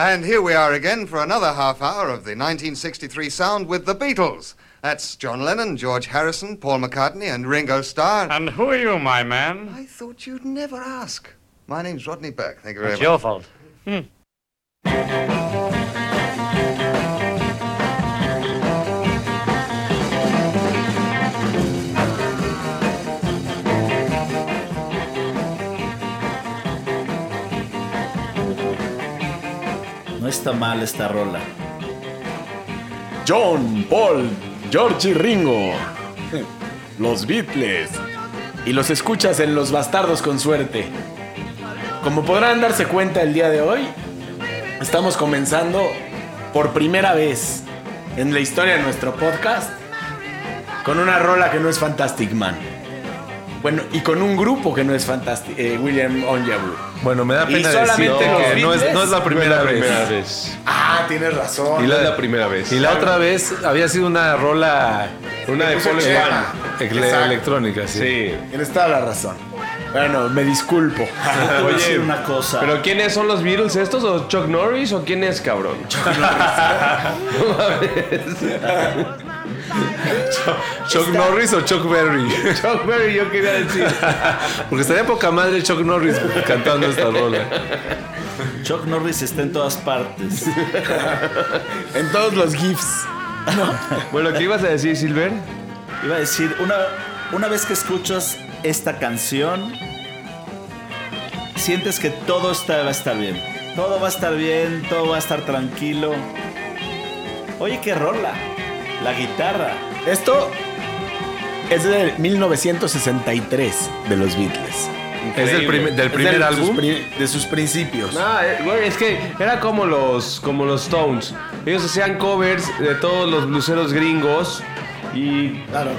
And here we are again for another half hour of the 1963 sound with the Beatles. That's John Lennon, George Harrison, Paul McCartney, and Ringo Starr. And who are you, my man? I thought you'd never ask. My name's Rodney Burke. Thank you very It's much. It's your fault. No está mal esta rola. John, Paul, George y Ringo. Los Beatles. Y los escuchas en Los Bastardos con suerte. Como podrán darse cuenta el día de hoy, estamos comenzando por primera vez en la historia de nuestro podcast con una rola que no es Fantastic Man. Bueno, y con un grupo que no es Fantastic, eh, William Onjabru. Bueno, me da pena decir que no es, no es la No es primera la vez. primera vez. Ah, tienes razón. Y No la, es la primera vez. y la otra vez había sido una rola Una de Paul electrónica, sí. Sí. Tienes toda la razón. Bueno, me disculpo. A decir una cosa. ¿Pero quiénes son los Beatles estos? ¿O Chuck Norris o quién es, cabrón? Chuck Norris o Chuck Berry. Chuck Berry, yo quería decir. Porque estaría poca madre Chuck Norris cantando esta rola. Chuck Norris está en todas partes. En todos los GIFs. Bueno, ¿qué ibas a decir, Silver? Iba a decir, una, una vez que escuchas esta canción, sientes que todo está, va a estar bien. Todo va a estar bien, todo va a estar tranquilo. Oye, qué rola. La guitarra. Esto es de 1963 de los Beatles. Es del, prim- del Es primer álbum. Sus pri- de sus principios. Ah, eh, güey, es que era como los, como los Stones. Ellos hacían covers de todos los bluseros gringos y, Claro.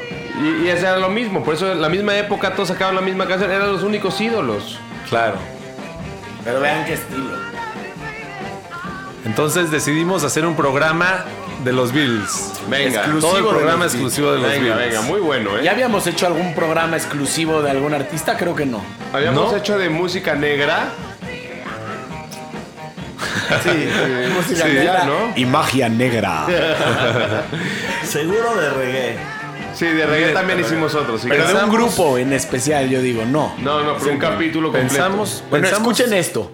y, y era lo mismo. Por eso en la misma época todos sacaban la misma canción. Eran los únicos ídolos. Claro. Pero vean qué estilo. Entonces decidimos hacer un programa de los Beatles. Venga, Exclusivo Todo el programa exclusivo de los Venga, Beatles. venga, muy bueno, ¿eh? ¿Ya habíamos hecho algún programa exclusivo de algún artista? Creo que no. Habíamos ¿No? hecho de música negra. Sí, música Sí, negra ¿no? y magia negra. Seguro de reggae. Sí, de reggae también hicimos otros. sí. Pero de un Pensamos- grupo en especial, yo digo, no. No, no, pero un capítulo completo. Pensamos, Bueno, pensamos- escuchen esto.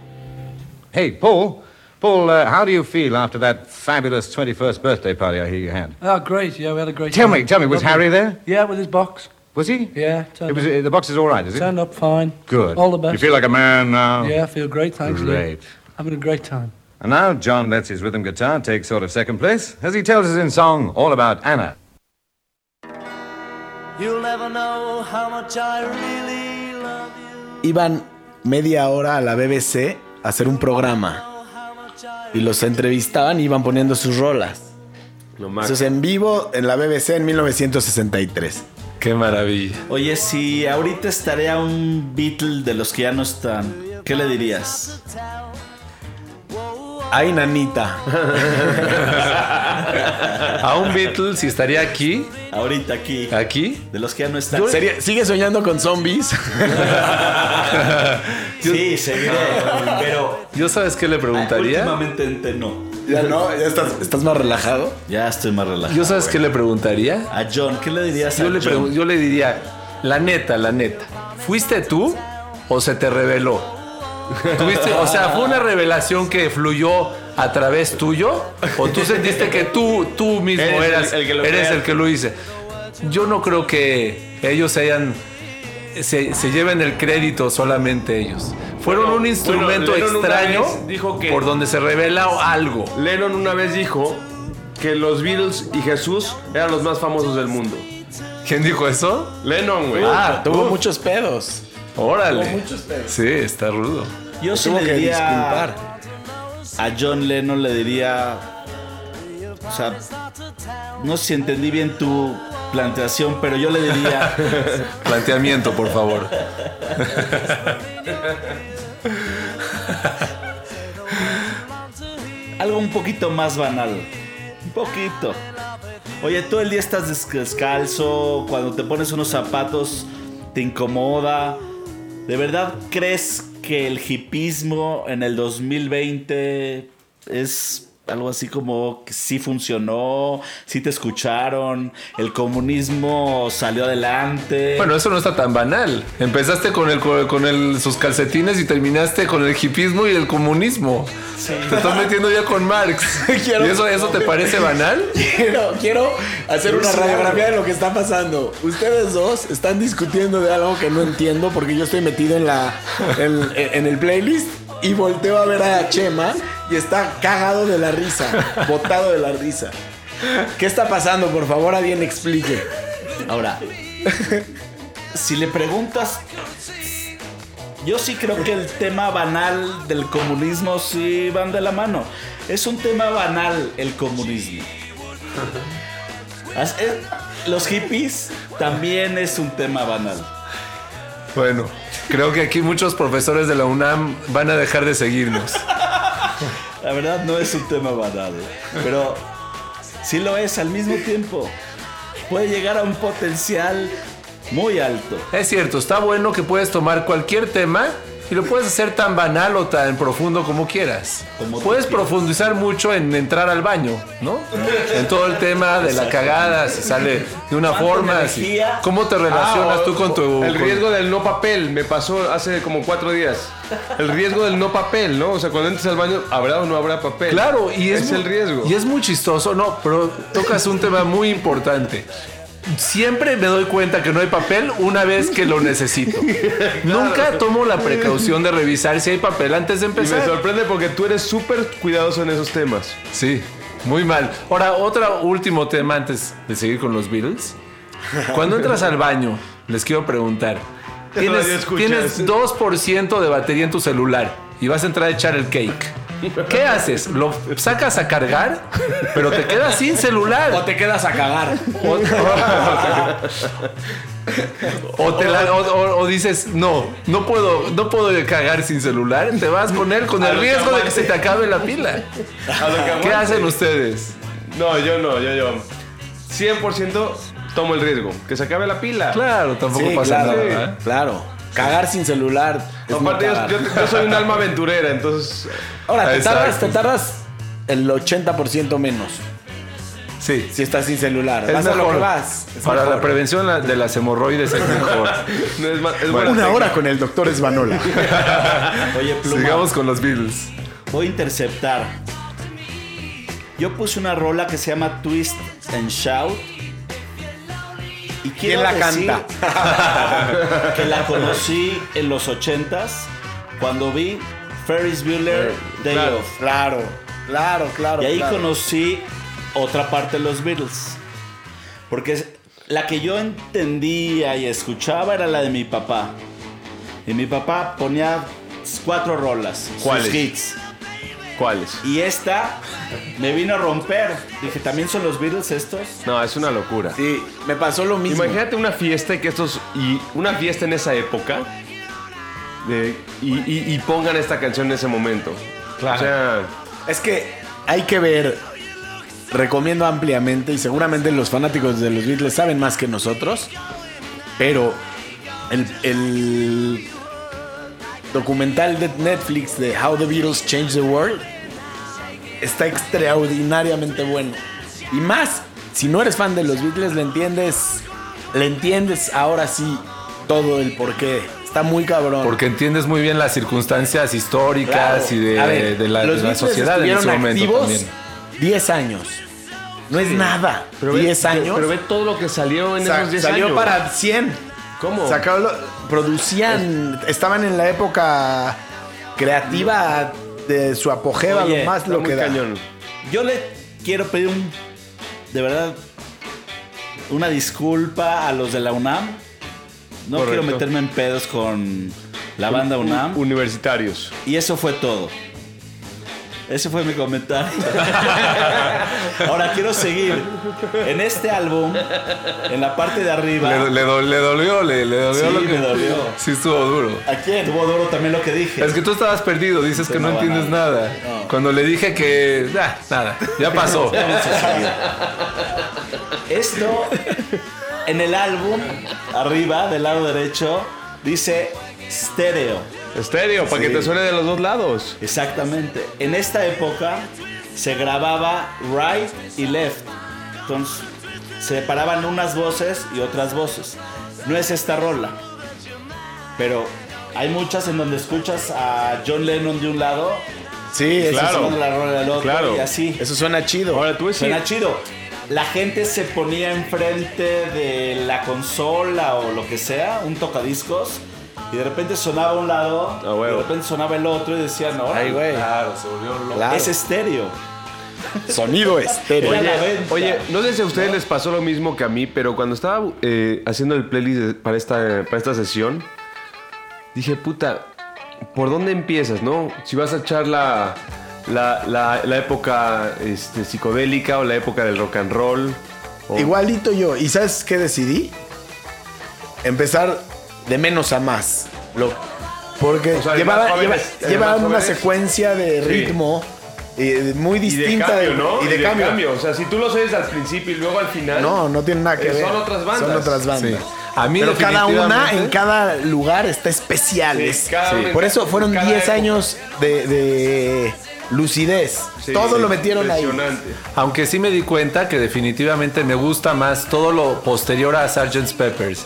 Hey, Paul. Paul, uh, how do you feel after that fabulous 21st birthday party I hear you had? Oh, great. Yeah, we had a great Tell time. me, tell me, was Lovely. Harry there? Yeah, with his box. Was he? Yeah, It was, up, uh, the box is all right, is it? turned up fine. Good. All the best. You feel like a man now? Yeah, I feel great, thanks. Lou. Great. Having a great time. And now John lets his rhythm guitar take sort of second place as he tells us in song all about Anna. You'll never know how much I really love you. Iban media hora a la BBC a hacer un programa. Y los entrevistaban y iban poniendo sus rolas. Lo. Eso es en vivo en la BBC en 1963. Qué maravilla. Oye, si ahorita estaría un Beatle de los que ya no están, ¿qué le dirías? Ay, nanita. A un Beatles, si estaría aquí, Ahorita aquí. aquí, De los que ya no están. Sería- ¿Sigue soñando con zombies? Sí, seguiré. Pero yo sabes qué le preguntaría. últimamente ente- no. ya no, ya estás, estás más relajado. Ya estoy más relajado. Yo sabes qué le preguntaría. A John, ¿qué le dirías a Yo le, John? yo le diría, la neta, la neta, ¿fuiste tú o se te reveló? ¿Tuviste, o sea, ¿fue una revelación que fluyó a través tuyo? ¿O tú sentiste que tú, tú mismo Eres el- eras, el que lo eres el que lo hice? Yo no creo que ellos hayan... Se, se lleven el crédito solamente ellos. Fueron Bueno, un instrumento bueno, extraño dijo que- por donde se revela algo. Lennon una vez dijo que los Beatles y Jesús eran los más famosos del mundo. ¿Quién dijo eso? Lennon, güey. Ah, tuvo muchos pedos. Órale. Sí, está rudo. Yo sí Tuvo le que diría disculpar. a John Lennon le diría, o sea, no sé si entendí bien tu planteación, pero yo le diría, Planteamiento, por favor. algo un poquito más banal, un poquito. Oye, todo el día estás des- descalzo, cuando te pones unos zapatos te incomoda. ¿De verdad crees que el hipismo en el 2020 es algo así como que sí funcionó, sí te escucharon, el comunismo salió adelante. Bueno, eso no está tan banal. Empezaste con el con el, sus calcetines y terminaste con el hipismo y el comunismo. Te estás metiendo ya con Marx. Quiero- ¿Y eso, eso te parece banal? Quiero, quiero hacer una radiografía de lo que está pasando. Ustedes dos están discutiendo de algo que no entiendo porque yo estoy metido en la en, en el playlist y volteo a ver a Chema y está cagado de la risa, botado de la risa. ¿Qué está pasando? Por favor, alguien explique. Ahora, si le preguntas, yo sí creo que el tema banal del comunismo sí van de la mano. Es un tema banal el comunismo. Es- Los hippies también es un tema banal. Bueno, creo que aquí muchos profesores de la UNAM van a dejar de seguirnos. La verdad no es un tema banal, pero sí lo es al mismo tiempo. Puede llegar a un potencial muy alto. Es cierto, está bueno que puedes tomar cualquier tema y lo puedes hacer tan banal o tan profundo como quieras. Como puedes profundizar mucho en entrar al baño, ¿no? En todo el tema de la cagada, si sale de una ¿Cuánta forma, cómo te relacionas Ah, o- tú con tu... El con- riesgo del no papel me pasó hace como cuatro días. El riesgo del no papel, ¿no? O sea, cuando entres al baño, ¿habrá o no habrá papel? Claro, y es, es el riesgo. Y es muy chistoso, no, pero tocas un tema muy importante. Siempre me doy cuenta que no hay papel una vez que lo necesito. Nunca tomo la precaución de revisar si hay papel antes de Y me empezar. sorprende porque tú eres súper cuidadoso en esos temas. Sí, muy mal. Ahora, otro último tema antes de seguir con los Beatles. Cuando entras al baño, les quiero preguntar. Tienes, tienes 2% de batería en tu celular y vas a entrar a echar el cake. ¿Qué haces? ¿Lo sacas a cargar? Pero te quedas sin celular. O te quedas a cagar. O, o te la- o- o- o dices, no, no puedo, no puedo cagar sin celular. Te vas con él con el riesgo de que se te acabe la pila. A ¿Qué hacen ustedes? No, yo no, yo, yo. 100% tomo el riesgo. Que se acabe la pila. Claro, tampoco Sí, pasa claro, nada. ¿eh? claro. Cagar sin celular. Aparte, yo, yo- yo soy un alma aventurera, entonces. Ahora, te tardas, te tardas el 80% menos Sí. si estás sin celular. Es vas a lo mejor. que vas. Es Para mejor. la prevención de las hemorroides es mejor. No es, ma- es buena Una hora con el doctor Esvanola. Oye, Pluma, Sigamos con los Beatles. voy a interceptar. Yo puse una rola que se llama Twist and Shout. Y ¿Quién la decir canta? que la conocí en los 80s cuando vi Ferris Bueller Day claro. Off. Claro, claro, claro. Y ahí claro. conocí otra parte de los Beatles. Porque la que yo entendía y escuchaba era la de mi papá. Y mi papá ponía cuatro rolas, ¿Cuáles? sus hits. ¿Cuáles? Y esta me vino a romper. Dije, ¿también son los Beatles estos? No, es una locura. Sí, me pasó lo mismo. Imagínate una fiesta y que estos. Y una fiesta en esa época. de- y, y- y pongan esta canción en ese momento. O sea. Es que hay que ver. Recomiendo ampliamente y seguramente los fanáticos de los Beatles saben más que nosotros. Pero el, el documental de Netflix de How the Beatles Changed the World está extraordinariamente bueno. Y más, si no eres fan de los Beatles, le entiendes. Le entiendes ahora sí todo el porqué. Está muy cabrón. Porque entiendes muy bien las circunstancias históricas Claro. y de, ver, de la, los de la Beatles sociedad en ese momento también. 10 años. No es nada. Pero ve- 10 años. Pero ve todo lo que salió en Sa- esos 10 salió años. para 100. ¿Cómo? Sacaron producían, estaban en la época creativa de su apogeo a lo más lo que da. cañón. Yo le quiero pedir un. De verdad. Una disculpa a los de la UNAM. No Correcto. quiero meterme en pedos con la banda UNAM. Universitarios. Y eso fue todo. Ese fue mi comentario. Ahora quiero seguir. En este álbum, en la parte de arriba. Le, le do- le dolió, le, le dolió Sí, lo que me dolió. Sí, estuvo duro. ¿A quién? Tuvo duro también lo que dije. Es que tú estabas perdido, dices que no entiendes nada. Cuando le dije que. ah, nada, ya pasó. Esto, en el álbum, arriba, del lado derecho, dice stereo. Estéreo, para que te suene de los dos lados. Exactamente. En esta época se grababa right y left. Entonces se separaban unas voces y otras voces. No es esta rola. Pero hay muchas en donde escuchas a John Lennon de un lado Sí, eso Claro. la rola del otro Claro. y así. Eso suena chido. Ahora tú Suena chido. La gente se ponía enfrente de la consola o lo que sea, un tocadiscos, y de repente sonaba un lado, y de repente sonaba el otro y decían, no, Ay, güey. Claro, se volvió loco. Claro. es estéreo. Sonido estéreo. Venta. Oye, no sé si a ustedes les pasó lo mismo que a mí, pero cuando estaba eh, haciendo el playlist para esta, para esta sesión, dije, puta, ¿por dónde empiezas, no? Si vas a echar la, la, la- la época este, psicodélica o la época del rock and roll. o- Igualito yo. ¿Y sabes qué decidí? Empezar de menos a más. Lo, porque O sea, de llevaba, más jóvenes, lleva- de llevaba más una secuencia de Sí. ritmo eh, muy Y de distinta. cambio, de- ¿no? Y de, cambio. O sea, si tú los oyes al principio y luego al final. No, no tiene nada que Eh, ver. son otras bandas. Son otras bandas. Sí. A mí Pero cada una en cada lugar está especial. Sí, Por eso fueron cada 10 época. años de, de lucidez. Sí, Todo sí, lo metieron ahí. impresionante. Aunque sí me di cuenta que definitivamente me gusta más todo lo posterior a Sgt. Peppers.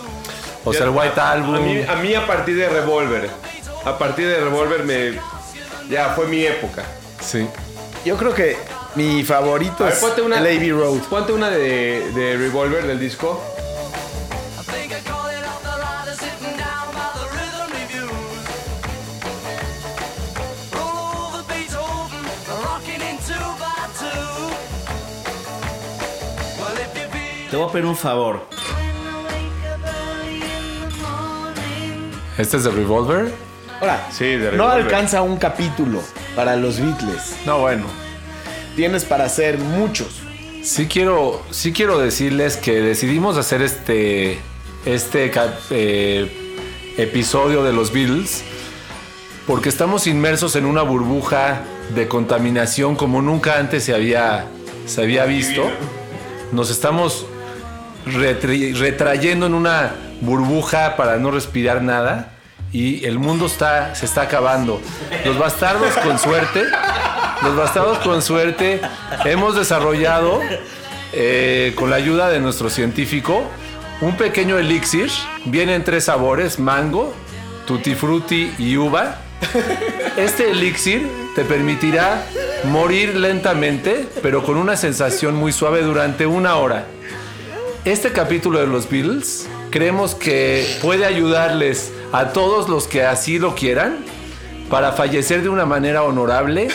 O sea, el White A- Album. A mí, a mí a partir de Revolver. A partir de Revolver me. Ya fue mi época. Sí. Yo creo que mi favorito A ver, es ponte una. el Abbey Road. Ponte una de, de Revolver del disco. I think I caught it off ¿Este es de Revolver? Ahora, Sí, de no Revolver. alcanza un capítulo para los Beatles. No, bueno. Tienes para hacer muchos. Sí quiero, sí quiero decirles que decidimos hacer este, este eh, episodio de los Beatles porque estamos inmersos en una burbuja de contaminación como nunca antes se había, se había visto. Nos estamos retri- retrayendo en una burbuja para no respirar nada y el mundo está, se está acabando. Los bastardos con suerte, los bastardos con suerte hemos desarrollado eh, con la ayuda de nuestro científico un pequeño elixir. Viene en tres sabores, mango, tutti frutti y uva. Este elixir te permitirá morir lentamente, pero con una sensación muy suave durante una hora. Este capítulo de los Beatles creemos que puede ayudarles a todos los que así lo quieran para fallecer de una manera honorable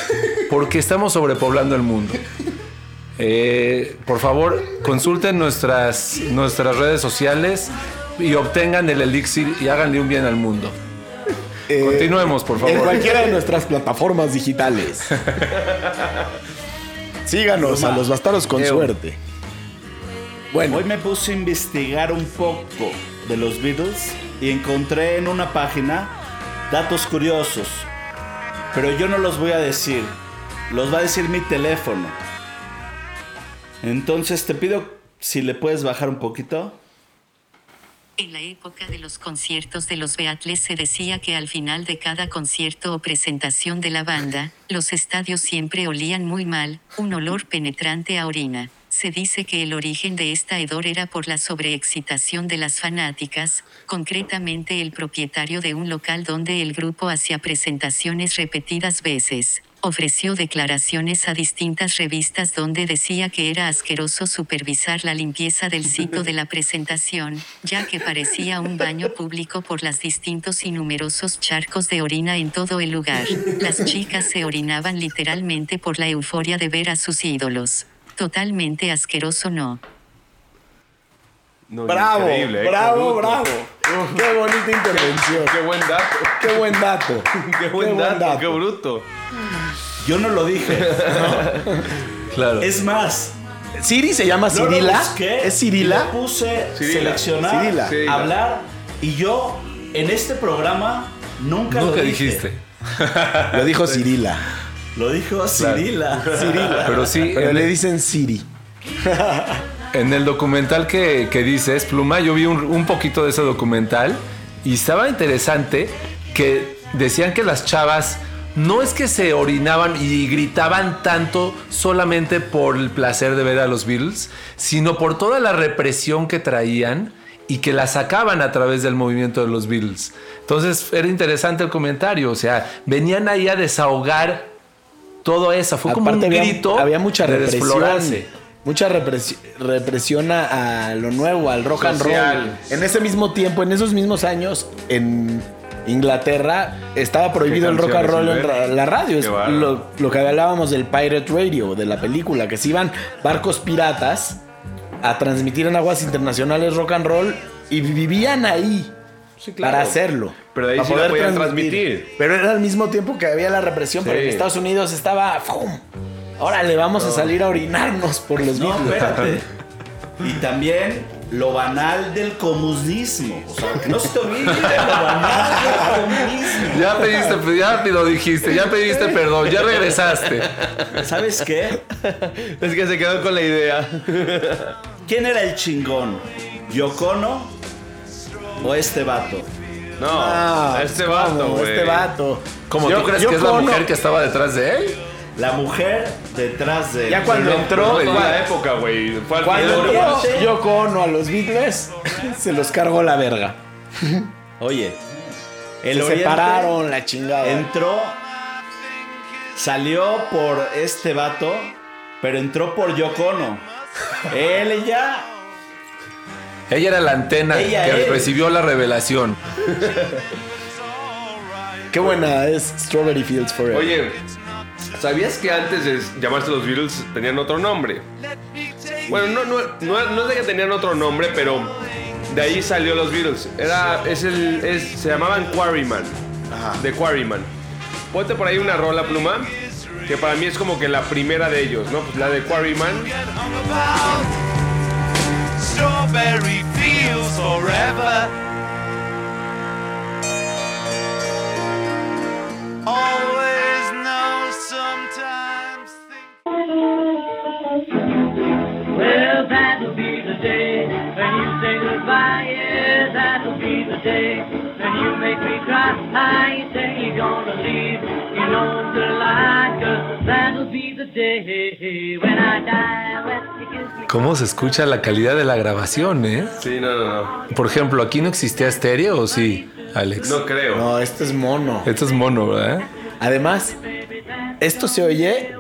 porque estamos sobrepoblando el mundo. Eh, por favor, consulten nuestras, nuestras redes sociales y obtengan el elixir y háganle un bien al mundo. Continuemos, por En favor. cualquiera de nuestras plataformas digitales. Síganos a los bastardos con suerte. Bueno, Hoy me puse a investigar un poco de los Beatles y encontré en una página datos curiosos. Pero yo no los voy a decir. Los va a decir mi teléfono. Entonces te pido si le puedes bajar un poquito. En la época de los conciertos de los Beatles se decía que al final de cada concierto o presentación de la banda, los estadios siempre olían muy mal, un olor penetrante a orina. Se dice que el origen de esta hedor era por la sobreexcitación de las fanáticas, concretamente el propietario de un local donde el grupo hacía presentaciones repetidas veces. Ofreció declaraciones a distintas revistas donde decía que era asqueroso supervisar la limpieza del sitio de la presentación, ya que parecía un baño público por los distintos y numerosos charcos de orina en todo el lugar. Las chicas se orinaban literalmente por la euforia de ver a sus ídolos. Totalmente asqueroso no. No, bravo, increíble, ¿eh? bravo, Qué bravo. Qué bonita intervención. Qué buen dato. Qué buen dato. Qué buen dato, qué bruto. Yo no lo dije. Claro. Es más, Siri se llama yo lo Cirila. busqué ¿Es Cirila? le puse Cirila. seleccionar, Cirila. Cirila. hablar y yo en este programa nunca, Nunca lo dije. dijiste. Lo dijo Cirila. Lo dijo Cirila. Cirila. Pero sí, Pero le el- dicen Siri. En el documental que, que dices, Pluma, yo vi un, un poquito de ese documental y estaba interesante que decían que las chavas no es que se orinaban y gritaban tanto solamente por el placer de ver a los Beatles, sino por toda la represión que traían y que la sacaban a través del movimiento de los Beatles. Entonces era interesante el comentario, o sea, venían ahí a desahogar todo eso, fue como un había- grito Había mucha de represión. desflorarse. Mucha represi- represión a, a lo nuevo, al rock and roll. En ese mismo tiempo, en esos mismos años, en Inglaterra estaba prohibido el rock and roll en la radio. Es lo, lo que hablábamos del Pirate Radio, de la película, que se iban barcos piratas a transmitir en aguas internacionales rock and roll y vivían ahí claro. para hacerlo. Pero de ahí para sí lo poder podían transmitir. Pero era al mismo tiempo que había la represión, pero en Sí. Estados Unidos estaba. ¡fum! Órale, vamos a salir a orinarnos por los No, Beatles. espérate. Y también lo banal del comunismo. O sea, que no se te olvide lo banal del comunismo. Ya pediste, ya lo dijiste, ya pediste perdón, ya regresaste. ¿Sabes qué? Es que se quedó con la idea. ¿Quién era el chingón? ¿Yocono o este vato? No, Ah, este vato. Este vato. ¿Cómo Yo- tú crees yo que es la cono- mujer que estaba detrás de él? La mujer detrás de. Ya cuando entró, No, Cuando- la época, güey. Cuando entró Yoko Ono a los Beatles, se los cargó la verga. Oye, el se separaron la chingada. entró, salió por este vato, pero entró por Yocono. Él ya Ella era la antena Ella que es. recibió la revelación. Qué buena es Strawberry Fields Forever. Oye, ¿sabías que antes de llamarse los Beatles tenían otro nombre? Bueno, no, no, no, no es de que tenían otro nombre, pero de ahí salió los Beatles. Era, es el, es, se llamaban Quarryman. De Quarryman. Ponte por ahí una rola pluma, que para mí es como que la primera de ellos, ¿no? Pues la de Quarryman. Strawberry fields forever. Always Well, that'll be the day when you say goodbye. Yeah, that'll be the day when you make me cry. You say you're gonna leave, you know the lie, 'cause that'll be the day when I die. Well, you kiss me. ¿Cómo se escucha la calidad de la grabación, eh? Sí, no, no, no. Por ejemplo, ¿aquí no existía estéreo o sí, Alex? No creo. No, este es mono. Esto es mono, ¿verdad? Además, esto se oye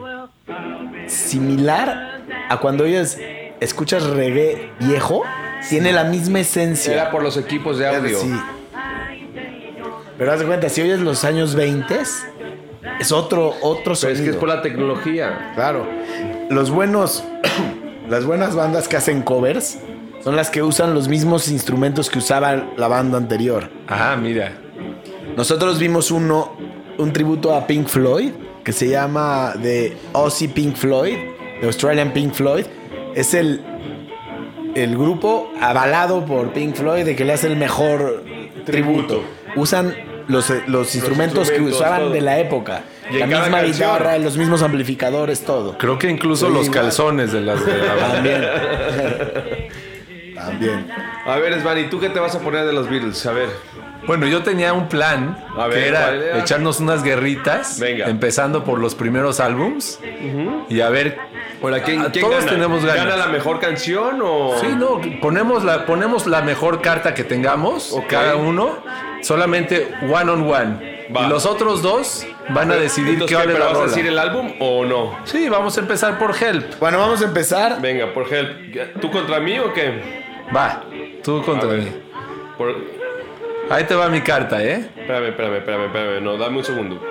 similar a cuando oyes, escuchas reggae viejo. Tiene la misma esencia. Era por los equipos de audio. Sí. Pero haz de cuenta, si oyes los años 20, es otro, otro Pero es que es por la tecnología. Claro. Los buenos, las buenas bandas que hacen covers son las que usan los mismos instrumentos que usaba la banda anterior. Ah, mira. Nosotros vimos uno, un tributo a Pink Floyd, que se llama The Aussie Pink Floyd, de Australian Pink Floyd. Es el, el grupo avalado por Pink Floyd de que le hace el mejor tributo. Usan los, los instrumentos, que usaban todo. de la época. Y la misma canción. guitarra, los mismos amplificadores, todo. Creo que incluso Sí, los igual. calzones de las de la banda. También. También. A ver, Svan, ¿y tú qué te vas a poner de los Beatles? A ver. Bueno, yo tenía un plan A ver, que era echarnos unas guerritas, Venga. empezando por los primeros álbums y a ver. Hola, ¿quién, a- quién todos gana? tenemos ganas. ¿Gana la mejor canción o...? Sí, no, ponemos la, ponemos la mejor carta que tengamos, Ok. cada uno, solamente one on one. Va. Y los otros dos van a decidir Entonces, qué vale ¿Pero la vas a decir el álbum o no? Sí, vamos a empezar por Help. Bueno, vamos a empezar. Venga, por help. ¿Tú contra mí o qué? Va, tú contra A ver. mí. Por... Ahí te va mi carta, ¿eh? Espérame, espérame, espérame, espérame. No, dame un segundo.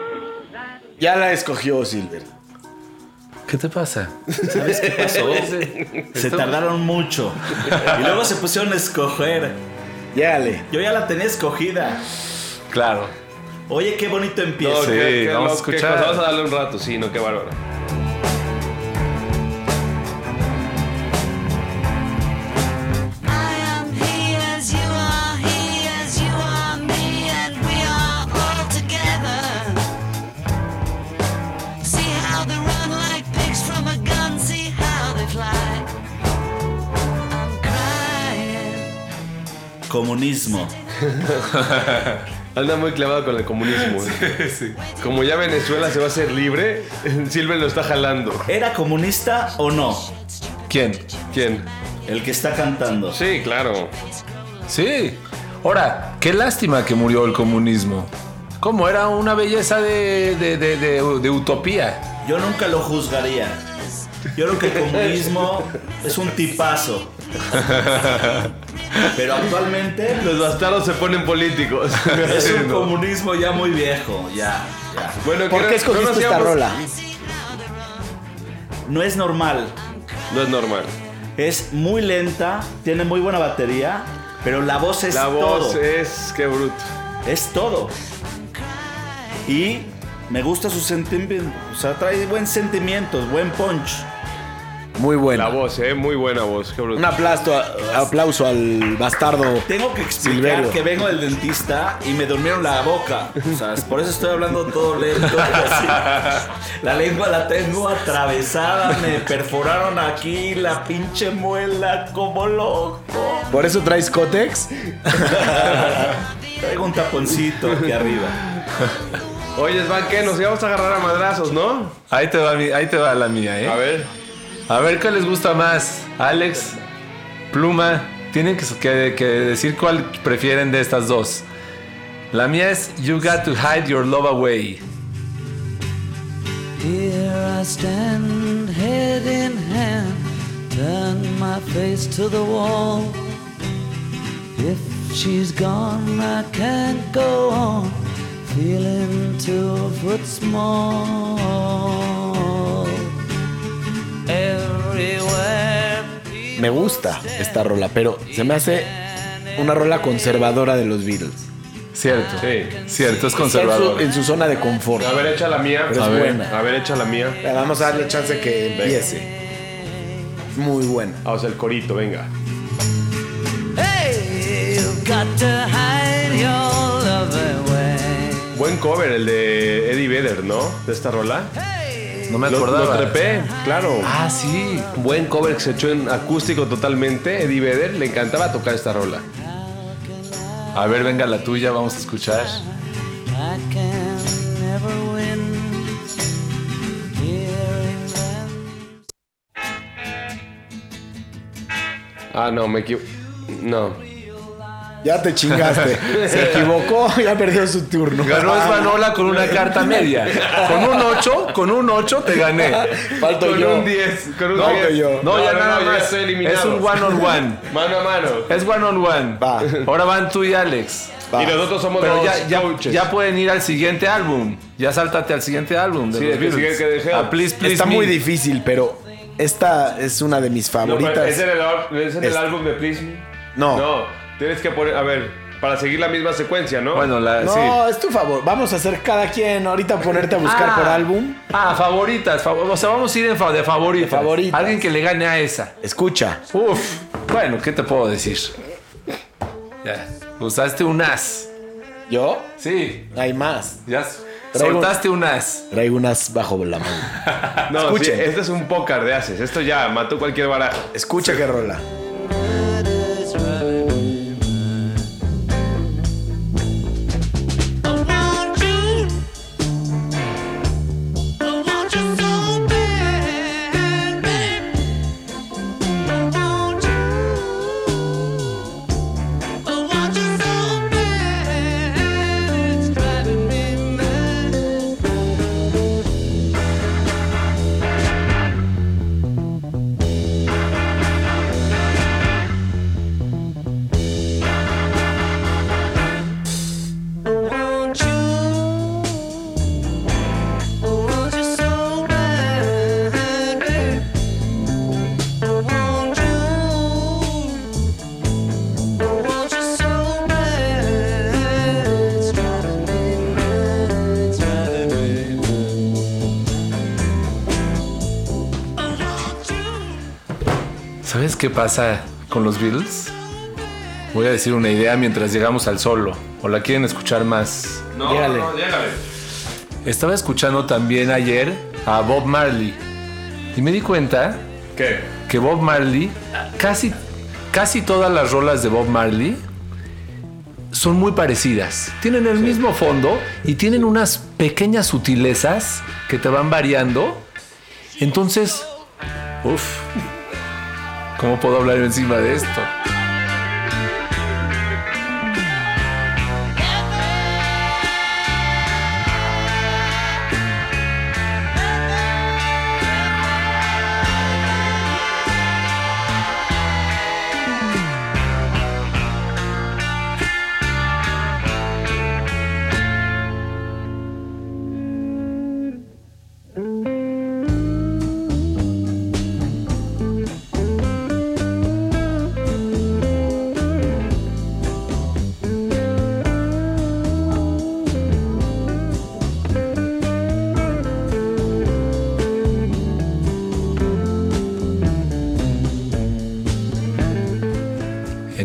Ya la escogió Silver. ¿Qué te pasa? ¿Sabes qué pasó? Se tardaron mucho. Y luego se pusieron a escoger. Llégale. Yo ya la tenía escogida. Claro. Oye, qué bonito No, empieza. Sí, qué- qué vamos a escuchar. Vamos a darle un rato, sí, no, qué bárbaro. Comunismo. Anda muy clavado con el comunismo. Como ya Venezuela se va a hacer libre, Silver lo está jalando. ¿Era comunista o no? ¿Quién? ¿Quién? El que está cantando. Sí, claro. Sí. Ahora, qué lástima que murió el comunismo. ¿Cómo? Era una belleza de, de- de- de- de utopía. Yo nunca lo juzgaría. Yo creo que el comunismo es un tipazo. Pero actualmente Los bastardos se ponen políticos. es un comunismo ya muy viejo. Ya, ya. Bueno, ¿Por ¿qué- escogiste no esta rola? No es normal. No es normal. Es muy lenta, tiene muy buena batería, pero la voz es La voz todo. es... Qué bruto. Es todo. Y me gusta su sentimiento. O sea, trae buen sentimientos, buen punch. Muy La buena. voz, eh, muy buena voz. Un aplauso, aplauso al bastardo. Tengo que explicar Silverio. que vengo del dentista y me durmieron la boca. O sea, por eso estoy hablando todo lento. así. La lengua la tengo atravesada, me perforaron aquí la pinche muela como loco. ¿Por eso traes Cotex? Traigo un taponcito aquí arriba. Oye, Svan, ¿qué? Nos íbamos a agarrar a madrazos, ¿no? Ahí te va, mi- ahí te va la mía, ¿eh? A ver. A ver qué les gusta más. Alex, Pluma, tienen que, que- que decir cuál prefieren de estas dos. La mía es You Got to Hide Your Love Away. Here I stand, head in hand, turn my face to the wall. If she's gone, I can't go on, feeling two foot small. Everywhere. Me gusta esta rola, pero se me hace una rola conservadora de los Beatles. Cierto. Sí. Cierto, es Está en su, conservador. en su zona de confort. A ver, echa la mía. Pero es ver, buena. A ver, echa la mía. Vamos a darle chance que empiece. Muy buena. Vamos al corito, venga. Cover el de Eddie Vedder, ¿no? De esta rola. No me Lo, acordaba. lo trepé, claro. Ah, sí. Buen cover que se echó en acústico totalmente. Eddie Vedder le encantaba tocar esta rola. A ver, venga la tuya, vamos a escuchar. Ah, no, me equivoco. No. Ya te chingaste. Se equivocó, ya perdió su turno. Ganó Esvanola con una carta media. Con un 8, con un 8 te gané. Falto Con yo. un 10. Con un No, 10. yo. No, ya nada ya más. eliminado. Es un one on one. Mano a mano. Es one on one. Va. Ahora van tú y Alex. Va. Y nosotros somos Pero los ya, ya, coaches. ya pueden ir al siguiente álbum. Ya sáltate al siguiente álbum. De Sí, los el que sigue Beatles. que dejé. A Please, Please Está Me. muy difícil, pero esta es una de mis No, favoritas. ¿Es en el, es en el Es- álbum de Please Me? No. No, tienes que poner. A ver, para seguir la misma secuencia, ¿no? Bueno, la, No, sí. es tu favor. Vamos a hacer cada quien ahorita ponerte a buscar Ah. por álbum. Ah, favoritas. fav- o sea, vamos a ir en fa- de favoritas. De favoritas. Alguien que le gane a esa. Escucha. Uf. Bueno, ¿qué te puedo decir? Ya. Usaste un as. ¿Yo? Sí. Hay más. Ya Traigo- soltaste un as. Traigo unas bajo la mano. no, sí, escuchen. este es un póker de haces. Esto ya mató cualquier baraja. Escucha qué rola. ¿Sabes qué pasa con los Beatles? Voy a decir una idea mientras llegamos al solo. ¿O la quieren escuchar más? No, Llégale. no, llégale. Estaba escuchando también ayer a Bob Marley. Y me di cuenta ¿Qué? que Bob Marley, casi, casi todas las rolas de Bob Marley son muy parecidas. Tienen el mismo fondo y tienen unas pequeñas sutilezas que te van variando. Entonces, uff, ¿cómo puedo hablar encima de esto?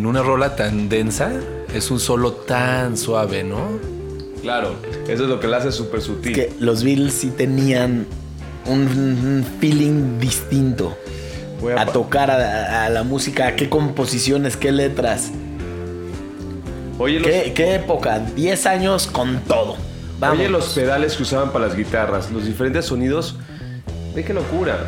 En una rola tan densa, es un solo tan suave, ¿no? Claro, eso es lo que la hace súper sutil. Que los Beatles sí tenían un, un feeling distinto a tocar a, a la música, a qué composiciones, qué letras. Oye, los, ¿Qué, qué época? 10 años con todo. Vamos. oye los pedales que usaban para las guitarras, los diferentes sonidos. Ve qué locura.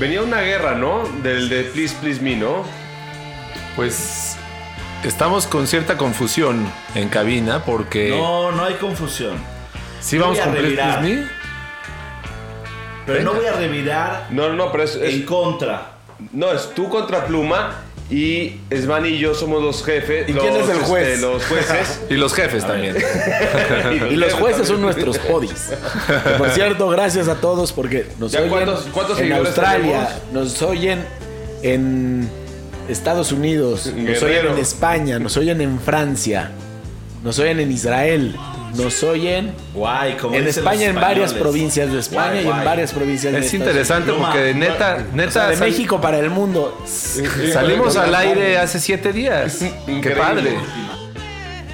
Venía una guerra, ¿no? Del de Please Please Me, ¿no? Pues estamos con cierta confusión en cabina porque No, no hay confusión. sí vamos con Please revirar. Please Me. Pero no voy a revirar No, no, no, pero es, es- en contra. no, es tú contra Pluma y Svan y yo somos los jefes. ¿Y quién es el juez? este, los jueces. Y los jefes también. Y los jueces son nuestros podis. Que, por cierto, gracias a todos porque nos ¿Ya oyen cuántos- cuántos en Australia, tenemos? nos oyen en Estados Unidos, nos oyen en España, nos oyen en Francia, nos oyen en Israel, nos oyen Guay, como en España en varias provincias de España Guay, y en varias provincias de Es interesante porque neta, neta O sea, de sal- México para el mundo. salimos al aire hace siete días. Qué Increíble. padre.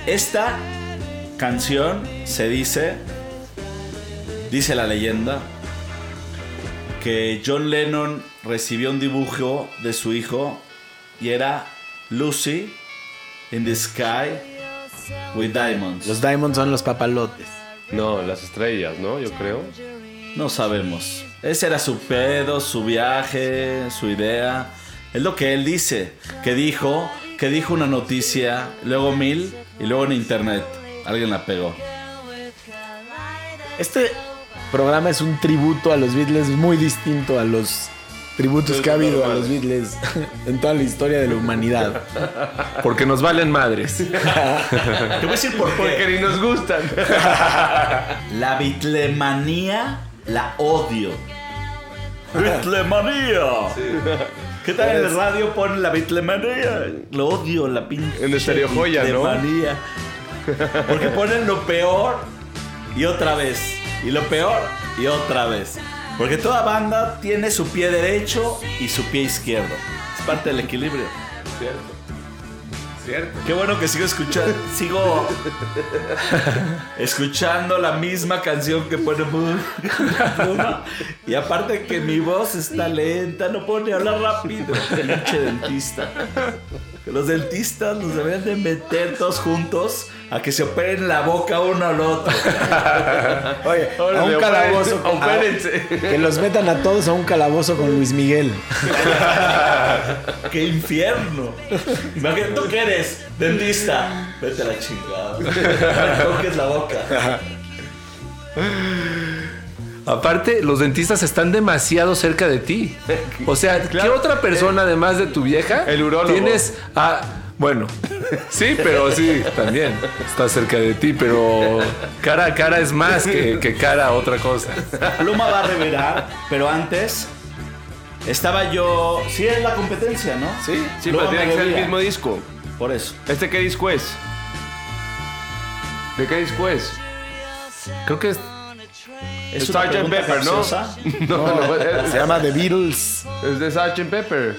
Esta canción se dice, dice la leyenda, que John Lennon recibió un dibujo de su hijo y era Lucy in the sky with diamonds. Los Diamonds son los papalotes. No, las estrellas, ¿no? Yo creo. No sabemos. Ese era su pedo, su viaje, su idea. Es lo que él dice. Que dijo, que dijo una noticia, luego mil y luego en internet. Alguien la pegó. Este programa es un tributo a los Beatles muy distinto a los tributos que ha habido a los Beatles en toda la historia de la humanidad. Porque nos valen madres. Te voy a decir por Porque qué. ni nos gustan. La bitlemanía la odio. ¡Bitlemanía! ¿Qué tal en el radio ponen la bitlemanía? Lo odio, la pinche En Estéreo Joya, ¿no? bitlemanía. Porque ponen lo peor y otra vez. Y lo peor y otra vez. Porque toda banda tiene su pie derecho y su pie izquierdo. Es parte del equilibrio. Cierto. Qué bueno que sigo escuchando. Sigo escuchando la misma canción que pone. Y aparte que mi voz está lenta, no puedo ni hablar rápido. Pinche dentista. Que Los dentistas los deberían de meter todos juntos a que se operen la boca uno al otro. Oye, a un calabozo. opérense. a- que los metan a todos a un calabozo con Luis Miguel. ¡Qué infierno! Imagínate, ¿tú qué eres? Dentista. Vete a la chingada. No me toques la boca. Aparte, los dentistas están demasiado cerca de ti. O sea, ¿qué otra persona además de tu vieja El urólogo. tienes a bueno, sí, pero sí, también está cerca de ti, pero cara a cara es más que, que cara a otra cosa. Pluma va a revelar, pero antes estaba yo. Sí, es la competencia, ¿no? Sí, sí, pero tiene que ser el mismo disco. Por eso. ¿Este qué disco es? ¿De qué disco es? Creo que es Es Sgt. Pepper, ¿no? No, no, es, Se llama The Beatles. es de Sgt. Pepper.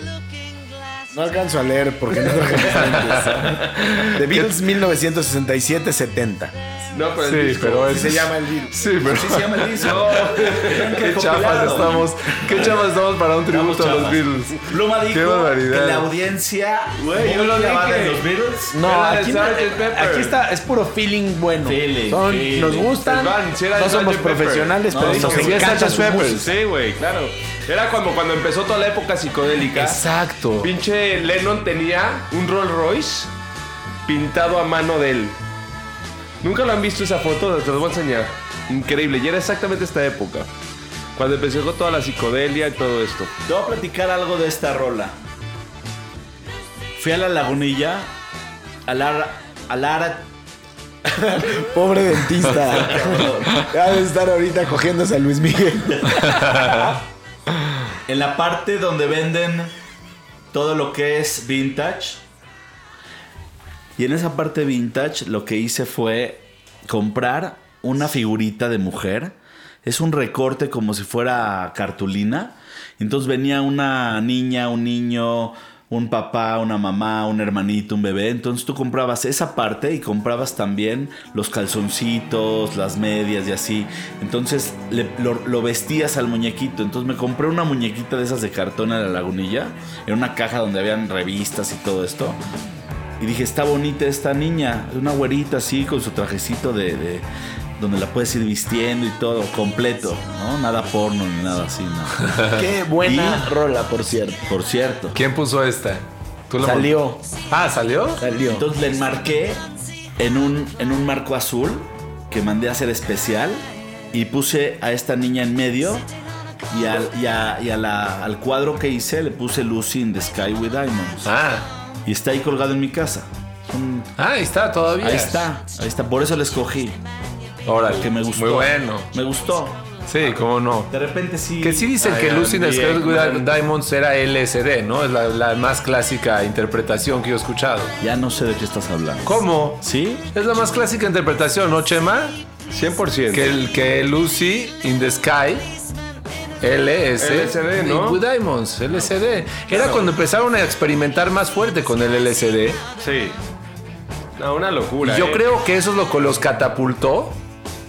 No alcanzo a leer porque no traje. The Beatles 1967-70. No, pero el Sí, disco. pero es... se llama el Beatles. Sí, pero... Así se llama el disco. Qué chafas estamos, qué chafas estamos para un tributo a los. Beatles. Pluma Qué dijo barbaridad. que la audiencia Güey, yo lo dije. los Beatles. No, aquí, aquí está, es puro feeling bueno. Feeling, Son- feeling. Nos gustan, Van, sí era no somos profesionales, No, pero no, nos sí, es encanta Sgt. su Pepper. música. Sí, güey, claro. Era como cuando empezó toda la época psicodélica. Exacto. Pinche Lennon tenía un Rolls Royce pintado a mano de él. ¿Nunca lo han visto esa foto? Te lo voy a enseñar. Increíble. Y era exactamente esta época. Cuando empezó con toda la psicodelia y todo esto. Te voy a platicar algo de esta rola. Fui a la lagunilla, a la, a la Pobre dentista. Ha de estar ahorita cogiéndose a Luis Miguel. en la parte donde venden todo lo que es vintage. Y en esa parte vintage lo que hice fue comprar una figurita de mujer. Es un recorte como si fuera cartulina. Entonces venía una niña, un niño, un papá, una mamá, un hermanito, un bebé. Entonces tú comprabas esa parte y comprabas también los calzoncitos, las medias y así. Entonces lo, vestías al muñequito. Entonces me compré una muñequita de esas de cartón a la lagunilla. En una caja donde habían revistas y todo esto. Y dije, está bonita esta niña. Una güerita así con su trajecito de, de- donde la puedes ir vistiendo y todo, completo, ¿no? Nada porno ni nada así, ¿no? Qué buena rola, por cierto. Por cierto. ¿Quién puso esta? ¿Tú la Salió, Ah, ¿salió? salió. Entonces le enmarqué en un, en un marco azul que mandé a hacer especial y puse a esta niña en medio y, al, y, a- y a la- al cuadro que hice le puse Lucy in the Sky with Diamonds. Ah, Y está ahí colgado en mi casa. Un- ah, ahí está todavía. ahí está, ahí está. Por eso le escogí. Órale. Que me gustó. Muy bueno. Me gustó. Sí, cómo no. De repente sí. Que sí dicen que Lucy in the Sky with. Diamonds era LSD, ¿no? Es la, la más clásica interpretación que yo he escuchado. Ya no sé de qué estás hablando. ¿Cómo? ¿Sí? Es la más clásica interpretación, ¿no, Chema? 100%. Que, el, que Lucy in the Sky. LS, LSD, ¿no? Diamonds, LSD. Era cuando empezaron a experimentar más fuerte con el LSD. Sí. No, una locura. Y yo ¿eh? creo que eso es lo que los catapultó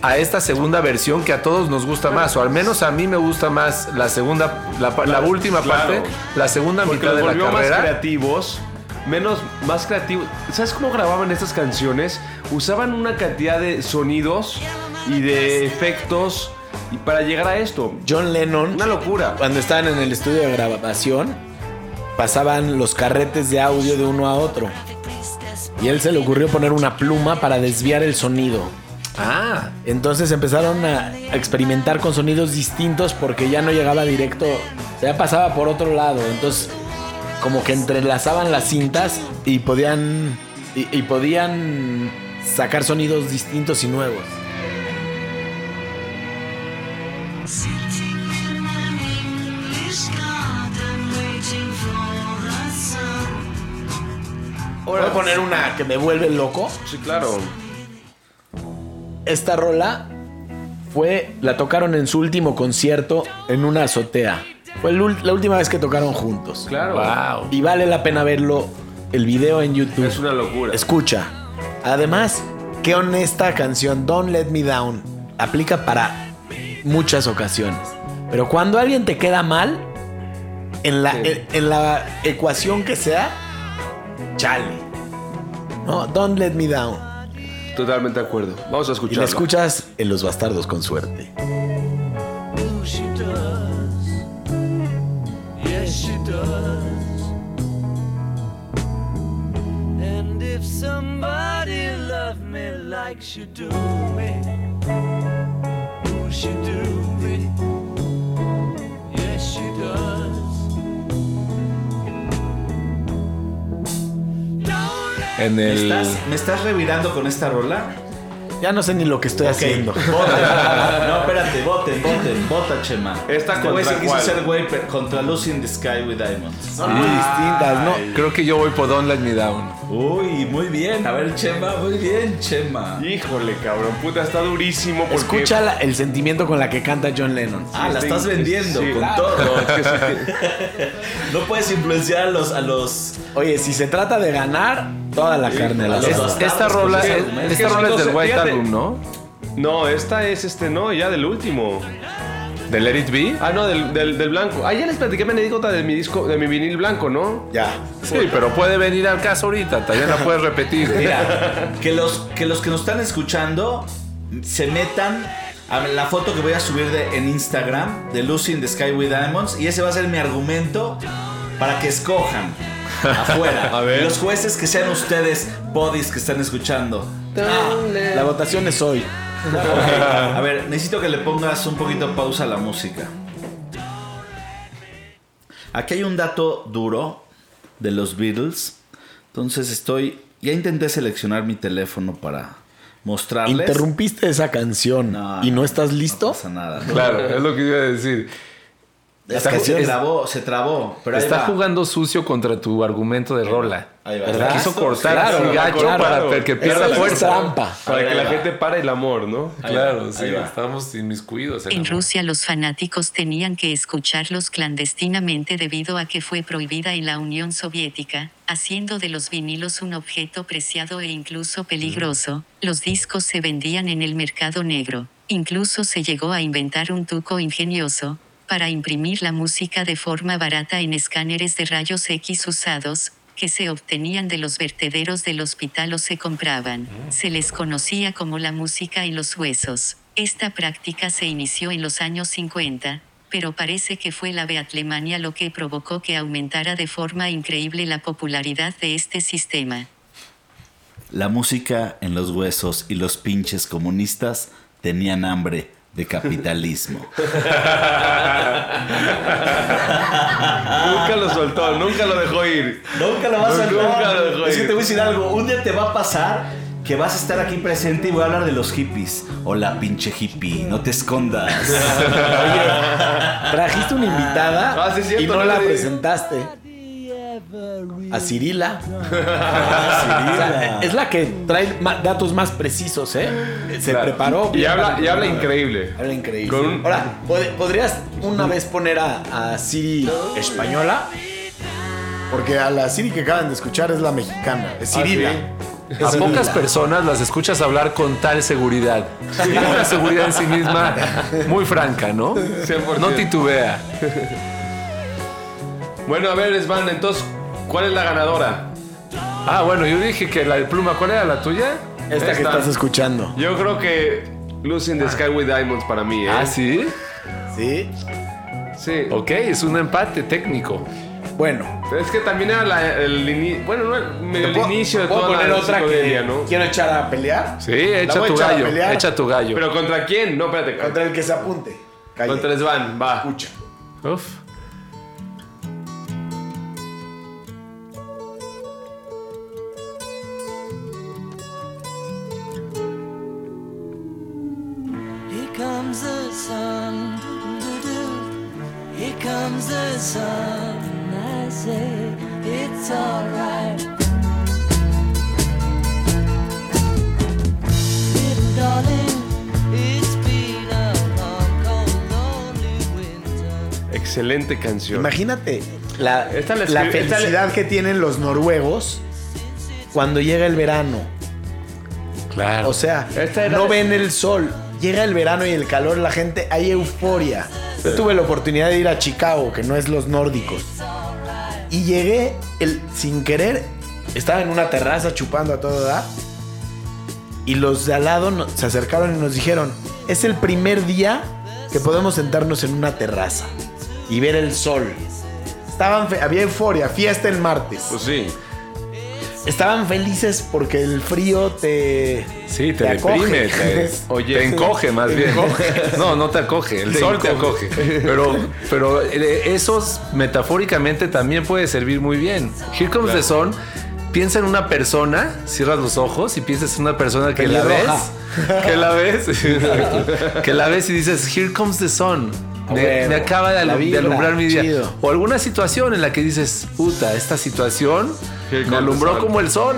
a esta segunda versión que a todos nos gusta más, o al menos a mí me gusta más la segunda, la, última parte, la segunda Porque mitad los de la volvió más carrera. creativos, menos, más creativos. ¿Sabes cómo grababan estas canciones? Usaban una cantidad de sonidos y de efectos y para llegar a esto. John Lennon, Una locura. cuando estaban en el estudio de grabación, pasaban los carretes de audio de uno a otro. Y él se le ocurrió poner una pluma para desviar el sonido. Ah, Entonces empezaron a experimentar con sonidos distintos porque ya no llegaba directo, o sea, ya pasaba por otro lado. Entonces, como que entrelazaban las cintas y podían y, y podían sacar sonidos distintos y nuevos. Voy a poner una que me vuelve loco. Sí, claro. Esta rola fue la tocaron en su último concierto en una azotea. Fue la última vez que tocaron juntos. Claro. wow. Y vale la pena verlo el video en YouTube. Es una locura. Escucha. Además, qué honesta canción Don't Let Me Down aplica para muchas ocasiones. Pero cuando alguien te queda mal en la en, en la ecuación que sea, chale. No, Don't Let Me Down. Totalmente de acuerdo. Vamos a Y la escuchas en Los Bastardos con suerte. Somebody loved me like she do me, me. En ¿Me el. estás, ¿Me estás revirando con esta rola? Ya no sé ni lo que estoy haciendo. Voten. No, espérate, voten, voten, vota, Chema. ¿Esta Este güey se contra quiso cuál? ser güey pero contra Lucy in the Sky with Diamonds. Son muy distintas, ¿no? Creo que yo voy por Don't Let Me Down. Uy, muy bien. A ver, Chema, muy bien, Chema. Híjole, cabrón, puta, está durísimo porque... Escucha la- el sentimiento con la que canta John Lennon. Ah, la estás vendiendo Sí, con claro. todo. No puedes influenciar a los, a los Oye, si se trata de ganar, toda la carne a la bastardos Esta rola, es, esta rola es del White. Album, ¿no? No, esta es este, no, ya del último. ¿De Let It Be? Ah, no, del, del, del blanco. Ah, ya les platiqué una anécdota de mi disco, de mi vinil blanco, ¿no? Ya. Sí, pero puede venir al caso ahorita, también la puedes repetir. Mira, que los, que los que nos están escuchando se metan a la foto que voy a subir de, en Instagram de Lucy in the Sky with Diamonds y ese va a ser mi argumento para que escojan afuera. A ver. Y Los jueces que sean ustedes, bodies que están escuchando. La votación es hoy. A ver, necesito que le pongas un poquito pausa a la música. Aquí hay un dato duro de los Beatles. Entonces estoy. Ya intenté seleccionar mi teléfono para mostrarles. Interrumpiste esa canción No, y no no, estás No listo. pasa nada. ¿no? Claro, es lo que iba a decir. La Está- canción se es- trabó, se trabó. Pero ahí Está va. jugando sucio contra tu argumento de rola. Ahí va. ¿Verdad? Quiso cortar Claro, así gacho claro. para que pierda es fuerza. trampa. Para Ahí que la gente pare el amor, ¿no? Ahí Claro, va, sí, estamos inmiscuidos en En. Rusia los fanáticos tenían que escucharlos clandestinamente debido a que fue prohibida en la Unión Soviética, haciendo de los vinilos un objeto preciado e incluso peligroso. Los discos se vendían en el mercado negro. Incluso se llegó a inventar un truco ingenioso para imprimir la música de forma barata en escáneres de rayos X usados, que se obtenían de los vertederos del hospital o se compraban. Se les conocía como la música en los huesos. Esta práctica se inició en los años 50, pero parece que fue la Beatlemania lo que provocó que aumentara de forma increíble la popularidad de este sistema. La música en los huesos y los pinches comunistas tenían hambre de capitalismo. nunca lo soltó, nunca lo dejó ir. Nunca lo vas a Nunca soltar. lo dejó Es que ir. te voy a decir algo. Un día te va a pasar que vas a estar aquí presente y voy a hablar de los hippies. Hola, pinche hippie, no te escondas. Trajiste una invitada Ah, sí, es cierto, y no no la presentaste. A Cirila. O sea, es la que trae datos más precisos, ¿eh? Se Claro. preparó. Y habla, y habla increíble. Habla increíble. Con Ahora, ¿pod- ¿podrías una vez poner a, a Siri española? Porque a la Siri que acaban de escuchar es la mexicana, es Cirila. Es A pocas personas las escuchas hablar con tal seguridad. Tiene una seguridad en sí misma muy franca, ¿no? 100%. No titubea. Bueno, a ver, Svan, entonces, ¿cuál es la ganadora? Ah, bueno, yo dije que la de pluma, ¿cuál era la tuya? Esta que estás escuchando. Yo creo que Lucy in the Sky with Diamonds para mí, ¿eh? Ah, sí. ¿Sí? Sí. Ok, es un empate técnico. Bueno. Es que también era la- el inicio, bueno, no, el- medio el ¿Puedo- inicio de puedo toda poner la otra que ¿no? quiero echar a pelear? Sí, echa tu gallo. Echa tu gallo. ¿Pero contra quién? No, espérate. Contra el que se apunte. Calle. Contra Svan, va. Escucha. Uf. Comes the sun. I say it's alright. Little darling, it's been a long, cold, lonely winter. Excelente canción. Imagínate la, Esta la la escribe- esta felicidad que tienen los noruegos cuando llega el verano. Claro. O sea, Esta no ven el sol. Llega el verano y el calor, la gente, hay euforia. Yo tuve la oportunidad de ir a Chicago, que no es los nórdicos. Y llegué el, sin querer, estaba en una terraza chupando a todo dar. Y los de al lado se acercaron y nos dijeron, es el primer día que podemos sentarnos en una terraza y ver el sol. Estaban había euforia, fiesta el martes. Pues sí. Estaban felices porque el frío te... Sí, te, te deprime, te, Oye. te encoge más Te bien. encoge. No, no te acoge, el Te sol te acoge. Pero, pero eh, esos metafóricamente también puede servir muy bien. Here Comes the Sun piensa en una persona, cierras los ojos y piensas en una persona que la ves, que la ves, que la ves y dices, here comes the sun. Me, acaba de, alumbrar mi día. chido. O alguna situación en la que dices, puta, esta situación me alumbró sun. como el sol.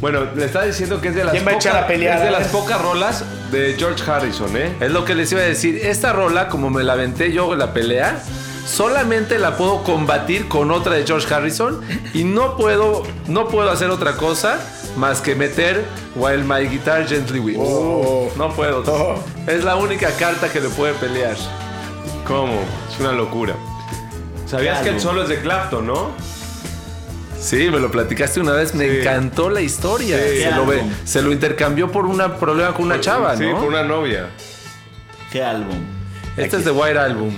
Bueno, le estaba diciendo que es de las, ¿Quién va a echar pocas- a pelear? es de las pocas rolas de George Harrison, ¿eh? Es lo que les iba a decir. Esta rola, como me la aventé yo en la pelea, solamente la puedo combatir con otra de George Harrison y no puedo, no puedo hacer otra cosa más que meter While My Guitar Gently Weeps. No puedo. Es la única carta que le puede pelear. ¿Cómo? Es una locura. ¿Sabías que el solo es de Clapton, no? Sí, me lo platicaste una vez, me Sí. encantó la historia. Sí. se, lo ve- álbum? se lo intercambió por un problema con una chava, Sí, ¿no? por una novia. ¿Qué álbum? Este es de White Album.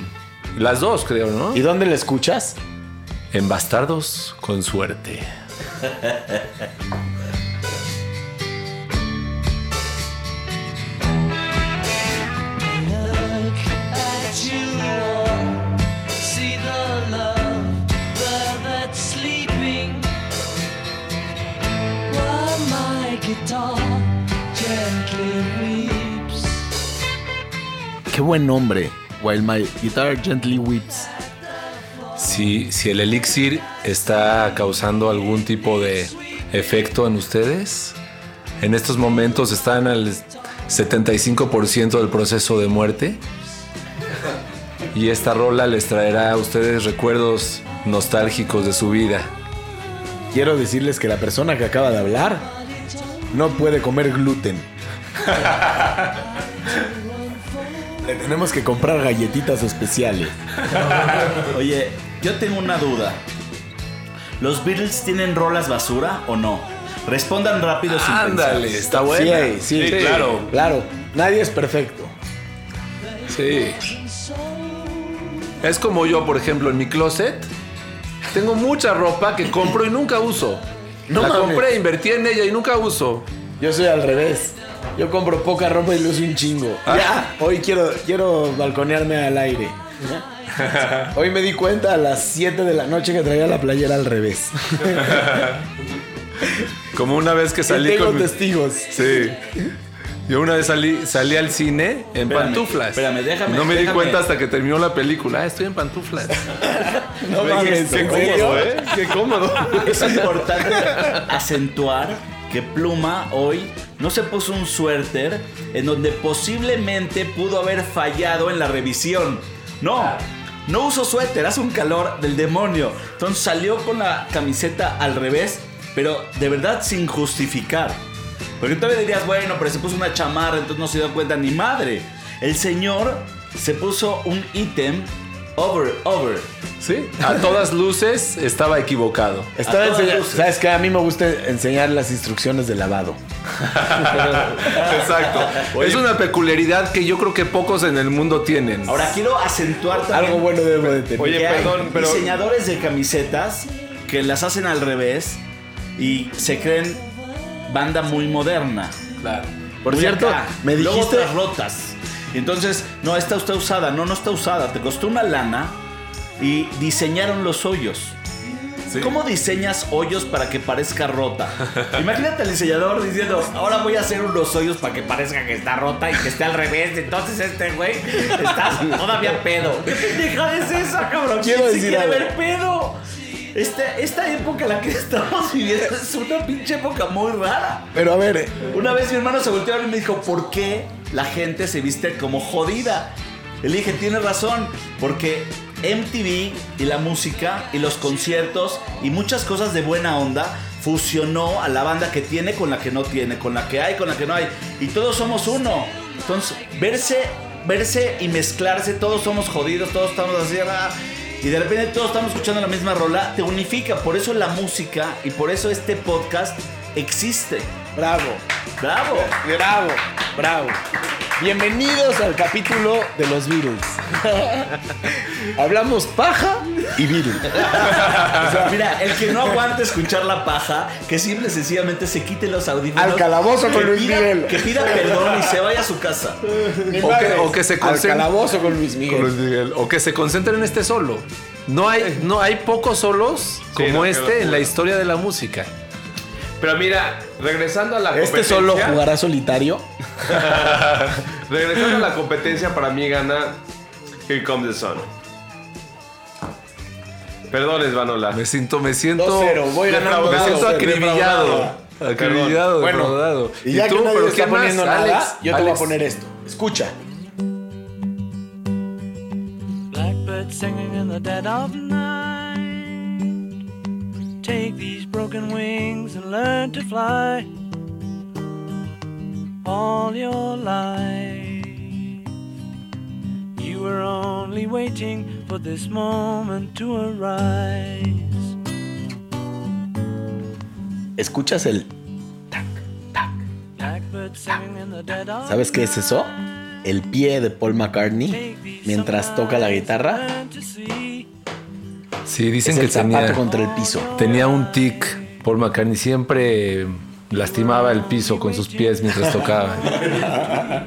Las dos, creo, ¿no? ¿Y dónde la escuchas? En Bastardos con suerte. Qué buen nombre. While my guitar gently weeps. Si, si el elixir está causando algún tipo de efecto en ustedes, en estos momentos están al 75% del proceso de muerte. Y esta rola les traerá a ustedes recuerdos nostálgicos de su vida. Quiero decirles que la persona que acaba de hablar no puede comer gluten. Le tenemos que comprar galletitas especiales. Oye, yo tengo una duda. ¿Los Beatles tienen rolas basura o no? Respondan rápido sin Ándale, pensar. está buena. Sí, sí, Sí, claro. Claro, nadie es perfecto. Sí. Es como yo, por ejemplo, en mi closet. Tengo mucha ropa que compro y nunca uso. No la mames. compré, invertí en ella y nunca uso. Yo soy al revés. Yo compro poca ropa y lo uso un chingo. Ya, hoy quiero, quiero balconearme al aire. Hoy me di cuenta a las 7 de la noche que traía la playera al revés. Como una vez que salí Tengo con mi- testigos. Sí. Yo una vez salí, salí al cine en Espérame, pantuflas. espérame, déjame, No me di cuenta hasta que terminó la película. Ah, estoy en pantuflas. No mames, Qué ¿en cómodo? ¿eh? Qué cómodo. Es importante acentuar que Pluma hoy no se puso un suéter en donde posiblemente pudo haber fallado en la revisión. No, no usó suéter, hace un calor del demonio. Entonces salió con la camiseta al revés, pero de verdad sin justificar. Porque todavía dirías, bueno, pero se puso una chamarra, entonces no se dio cuenta ni madre. El señor se puso un ítem over, over. Sí. A todas luces estaba equivocado. Estaba A todas enseñando. luces. ¿Sabes qué? A mí me gusta enseñar las instrucciones de lavado. Exacto. Es una peculiaridad que yo creo que pocos en el mundo tienen. Ahora quiero acentuar también. Algo bueno debo de tener. Oye, perdón, pero- diseñadores de camisetas que las hacen al revés y se creen banda muy moderna. Claro. Por Muy cierto, acá. me dijiste- otras rotas. Y Entonces, no, esta está usada. No, no está usada. Te costó una lana y diseñaron los hoyos. ¿Cómo diseñas hoyos para que parezca rota? Imagínate al diseñador diciendo, ahora voy a hacer unos hoyos para que parezca que está rota y que esté al revés. Entonces este güey está todavía pedo. ¿Qué pendejada es esa, cabrón? Quiero ¿Quién se decir quiere algo. ver pedo? Esta, esta época en la que estamos viviendo es una pinche época muy rara. Pero a ver, Una vez mi hermano se volteó y me dijo, ¿por qué la gente se viste como jodida? Y le dije, tienes razón, porque MTV y la música y los conciertos y muchas cosas de buena onda fusionó a la banda que tiene con la que no tiene, con la que hay, con la que no hay. Y todos somos uno. Entonces, verse, verse y mezclarse, todos somos jodidos, todos estamos así, ah, y de repente todos estamos escuchando la misma rola, te unifica. Por eso la música y por eso este podcast existe. Bravo, ¡Bravo! bravo, bravo. Bienvenidos al capítulo de los Beatles. Hablamos paja y Beatles. O sea, mira, el que no aguante escuchar la paja, que simple y sencillamente se quite los audífonos. Al calabozo con Luis pida- Miguel. Que pida perdón y se vaya a su casa. O que, o que se Al concentren. calabozo con Luis Miguel. con Luis Miguel, O que se concentren en este solo. No hay, no hay pocos solos como no, este en la historia de la música. Pero mira, regresando a la Este competencia. solo jugará solitario. regresando a la competencia, para mí gana Here Comes the Sun. Perdón, Esvanola. Me siento, me siento. 2-0, voy ganando Me siento 2-0, acribillado. Acribillado, Bueno. Y ya que tú? nadie ¿Pero está quién más? poniendo nada, Alex, yo te voy a poner esto. Escucha. Blackbird singing in the dead of night. Take these broken wings and learn to fly. All your life, you were only waiting for this moment to arise. ¿Escuchas el dead of ¿Sabes qué es eso? El pie de Paul McCartney mientras toca la guitarra. Sí, dicen Es que el zapato tenía, contra el piso. tenía un tic. Paul McCartney siempre lastimaba el piso con sus pies mientras tocaba.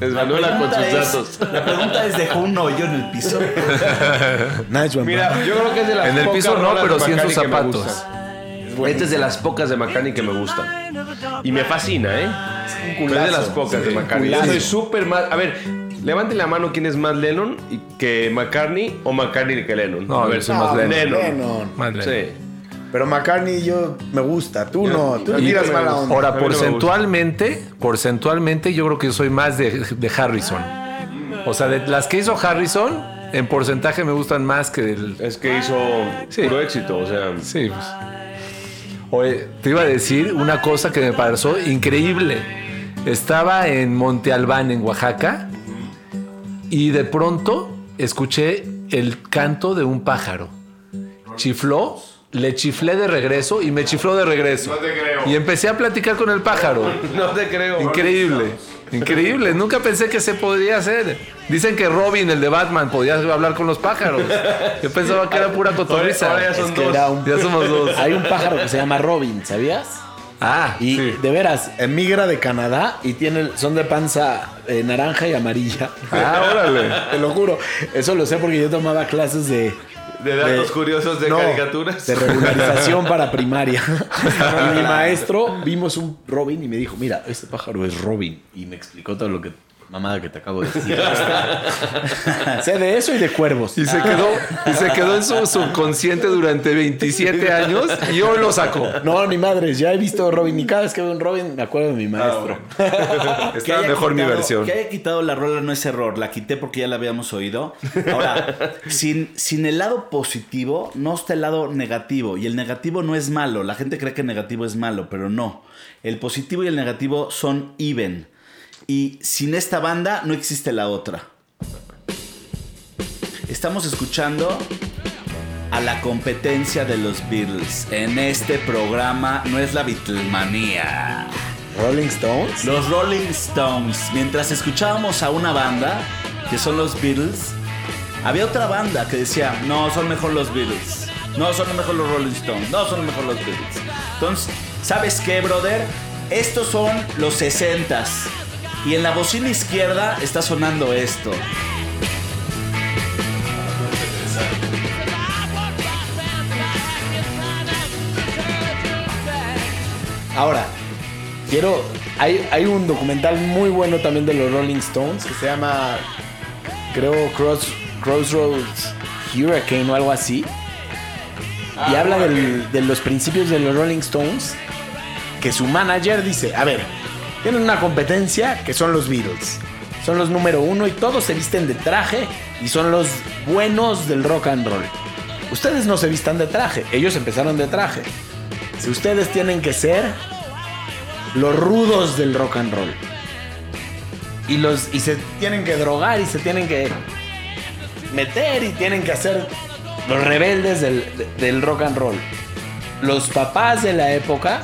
Esvanola con sus datos. La pregunta es: ¿dejó un hoyo en el piso? Nice one, Mira, yo creo que es de las En el pocas piso no, pero sí en sus zapatos. Esta es de las pocas de McCartney que me gustan. Y me fascina, ¿eh? Es de las pocas de McCartney. Soy súper más. A ver, levanten la mano quién es más Lennon y que McCartney o McCartney que Lennon. No, a ver, soy más No, Lennon. Lennon. Madre. Sí. Pero McCartney yo me gusta. Tú no. Tú tiras mala onda. Ahora, porcentualmente, porcentualmente, yo creo que yo soy más de, de Harrison. O sea, de las que hizo Harrison, en porcentaje me gustan más que del. Es que hizo Sí. puro éxito, o sea. Sí, pues. Oye, te iba a decir una cosa que me pareció increíble. Estaba en Monte Albán, en Oaxaca, y de pronto escuché el canto de un pájaro. Chifló, le chiflé de regreso y me chifló de regreso. No te creo. Y empecé a platicar con el pájaro. No te creo. Increíble, increíble. Nunca pensé que se podría hacer. Dicen que Robin, el de Batman, podía hablar con los pájaros. Yo pensaba que era pura cotorriza. Ahora ya Es que dos. era un- Ya somos dos. Hay un pájaro que se llama Robin, ¿sabías? Ah, Y sí. de veras, emigra de Canadá y tiene, son de panza eh, naranja y amarilla. Ah, órale. Te lo juro. Eso lo sé porque yo tomaba clases de. De datos curiosos de no, caricaturas. De regularización para primaria. y mi maestro vimos un Robin y me dijo: Mira, este pájaro es Robin. Y me explicó todo lo que. Mamada que te acabo de decir. sé de eso y de cuervos. Y se quedó, y se quedó en su subconsciente durante 27 años y hoy lo sacó. No, ni madres, ya he visto Robin y cada vez que veo un Robin me acuerdo de mi maestro. Que Está haya mejor mi versión. Que haya quitado la rola no es error, la quité porque ya la habíamos oído. Ahora, sin, sin el lado positivo, no está el lado negativo. Y el negativo no es malo. La gente cree que el negativo es malo, pero no. El positivo y el negativo son even. Y sin esta banda no existe la otra. Estamos escuchando a la competencia de los Beatles. En este programa no es la Beatlemanía. Rolling Stones. Los Rolling Stones. Mientras escuchábamos a una banda, que son los Beatles, había otra banda que decía, no, son mejor los Beatles. No, son mejor los Rolling Stones. No, son mejor los Beatles. Entonces, ¿sabes qué, brother? Estos son los 60s. Y en la bocina izquierda está sonando esto. Ahora, quiero. Hay, hay un documental muy bueno también de los Rolling Stones que se llama. Creo Cross, Crossroads Hurricane o algo así. Y habla del- de los principios de los Rolling Stones. Que su manager dice: A ver, tienen una competencia que son los Beatles. Son los número uno y todos se visten de traje y son los buenos del rock and roll. Ustedes no se vistan de traje, ellos empezaron de traje. Si ustedes tienen que ser los rudos del rock and roll. Y, los, y se tienen que drogar y se tienen que meter y tienen que hacer los rebeldes del, de- del rock and roll. Los papás de la época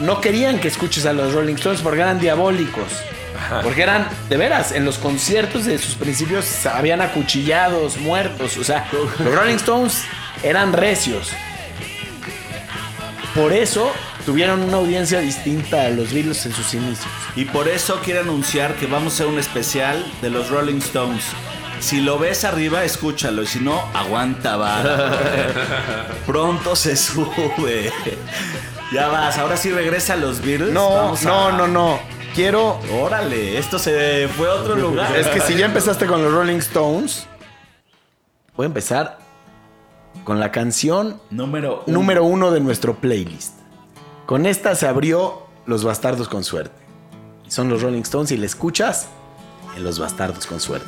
no querían que escuches a los Rolling Stones porque eran diabólicos. Porque eran, de veras, en los conciertos de sus principios habían acuchillados, muertos. O sea, los Rolling Stones eran recios. Por eso tuvieron una audiencia distinta a los Beatles en sus inicios. Y por eso quiero anunciar que vamos a hacer un especial de los Rolling Stones. Si lo ves arriba, escúchalo. Y si no, aguanta vara. Pronto se sube. Ya vas, ahora sí regresa a los Beatles. No, Vamos a- no, no, no. Quiero. Órale, esto se fue a otro lugar. Es que si ya empezaste con los Rolling Stones, voy a empezar con la canción Número uno. número uno de nuestro playlist. Con esta se abrió Los Bastardos con Suerte. Son los Rolling Stones y la escuchas en Los Bastardos con Suerte.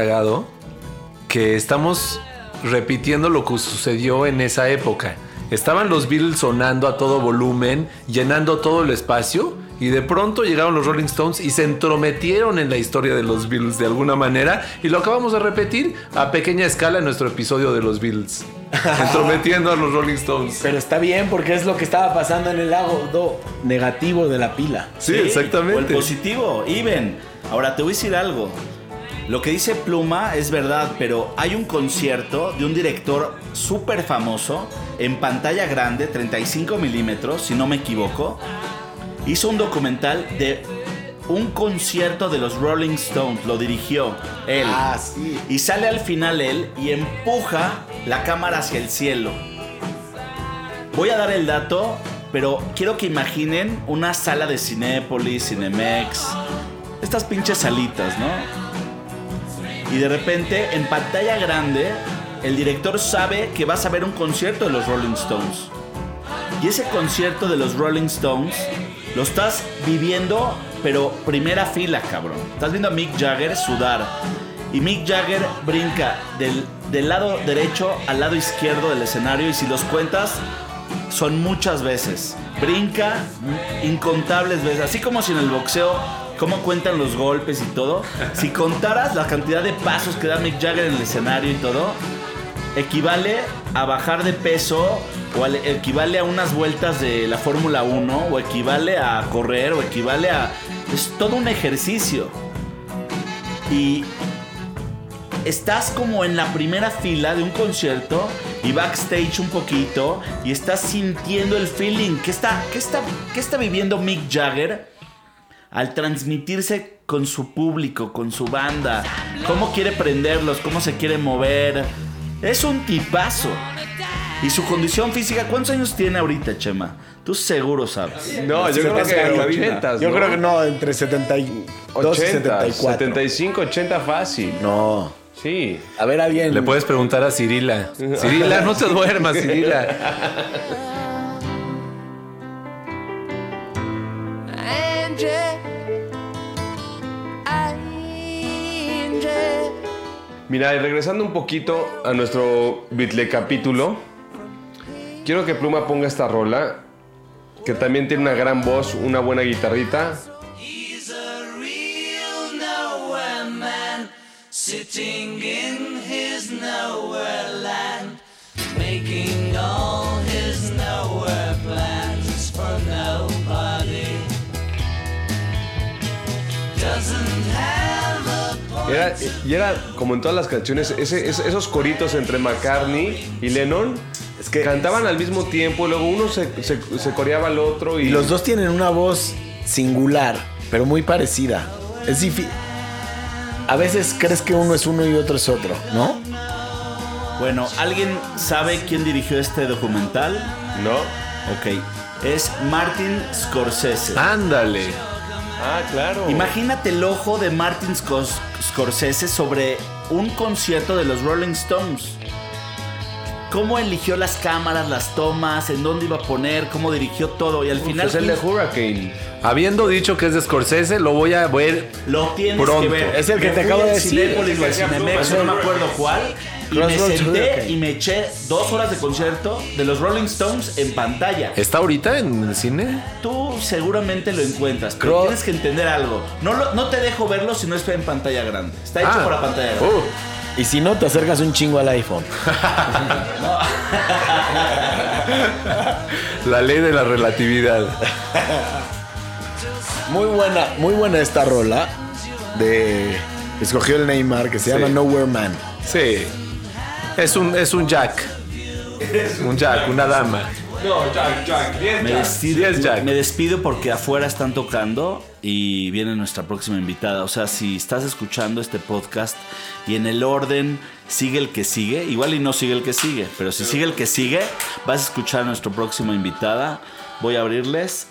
Cagado que estamos repitiendo lo que sucedió en esa época. Estaban los Beatles sonando a todo volumen, llenando todo el espacio, y de pronto llegaron los Rolling Stones y se entrometieron en la historia de los Beatles de alguna manera, y lo acabamos de repetir a pequeña escala en nuestro episodio de los Beatles. Entrometiendo a los Rolling Stones. Pero está bien porque es lo que estaba pasando en el lado negativo de la pila. Sí, O el exactamente. positivo, even. Ahora te voy a decir algo. Lo que dice Pluma es verdad, pero hay un concierto de un director súper famoso en pantalla grande, 35 milímetros, si no me equivoco. Hizo un documental de un concierto de los Rolling Stones, lo dirigió él. Ah, sí. Y sale al final él y empuja la cámara hacia el cielo. Voy a dar el dato, pero quiero que imaginen una sala de Cinépolis, Cinemex, estas pinches salitas, ¿no? Y de repente, en pantalla grande, el director sabe que vas a ver un concierto de los Rolling Stones. Y ese concierto de los Rolling Stones lo estás viviendo, pero primera fila, cabrón. Estás viendo a Mick Jagger sudar. Y Mick Jagger brinca del, del lado derecho al lado izquierdo del escenario. Y si los cuentas, son muchas veces. Brinca incontables veces. Así como si en el boxeo, cómo cuentan los golpes y todo. Si contaras la cantidad de pasos que da Mick Jagger en el escenario y todo, equivale a bajar de peso o al- equivale a unas vueltas de la Fórmula 1 o equivale a correr o equivale a... Es todo un ejercicio. Y estás como en la primera fila de un concierto y backstage un poquito y estás sintiendo el feeling que está, que está, que está viviendo Mick Jagger al transmitirse con su público, con su banda, cómo quiere prenderlos, cómo se quiere mover. Es un tipazo. Y su condición física, ¿cuántos años tiene ahorita, Chema? Tú seguro sabes. No, yo creo que 80. Yo creo que no, entre 72 y 80, 74. 75, 80 fácil. No. Sí. A ver, alguien. Le puedes preguntar a Cirila. Cirila, no te duermas, Cirila. Mira, y regresando un poquito a nuestro Bitle capítulo, quiero que Pluma ponga esta rola, que también tiene una gran voz, una buena guitarrita. Sitting in his nowhere land, making Era, y era como en todas las canciones, ese- esos coritos entre McCartney y Lennon, Es que cantaban al mismo tiempo, y luego uno se, se- se coreaba al otro y, Y los dos tienen una voz singular, pero muy parecida. Es difícil. A veces crees que uno es uno y otro es otro, ¿no? Bueno, ¿alguien sabe quién dirigió este documental? ¿No? Ok. Es Martin Scorsese. Ándale. Ah, claro. Imagínate el ojo de Martin Scors- Scorsese sobre un concierto de los Rolling Stones. Cómo eligió las cámaras, las tomas, en dónde iba a poner, cómo dirigió todo. Y al final. es el de Hurricane. Habiendo dicho que es de Scorsese, lo voy a ver Lo tienes pronto. que ver. Es el que Me te acabo de decir. Cinépolis o al Cinemex, no me acuerdo cuál. Y me senté y me eché dos horas de concierto de los Rolling Stones en pantalla. ¿Está ahorita en el cine? Tú seguramente lo encuentras, pero Cross- tienes que entender algo. No, lo- no te dejo verlo si no está en pantalla grande. Está hecho Ah. para pantalla grande. Uh, Y si no, te acercas un chingo al iPhone. la ley de la relatividad. Muy buena, muy buena esta rola de escogió el Neymar que se llama. Nowhere Man. Sí. Es un, es un Jack. Un Jack, una dama. No, Jack, Jack. Me despido, Yes, Jack. me despido porque afuera están tocando y viene nuestra próxima invitada. O sea, si estás escuchando este podcast y en el orden sigue el que sigue, igual y no sigue el que sigue, pero si sigue el que sigue, vas a escuchar a nuestra próxima invitada. Voy a abrirles.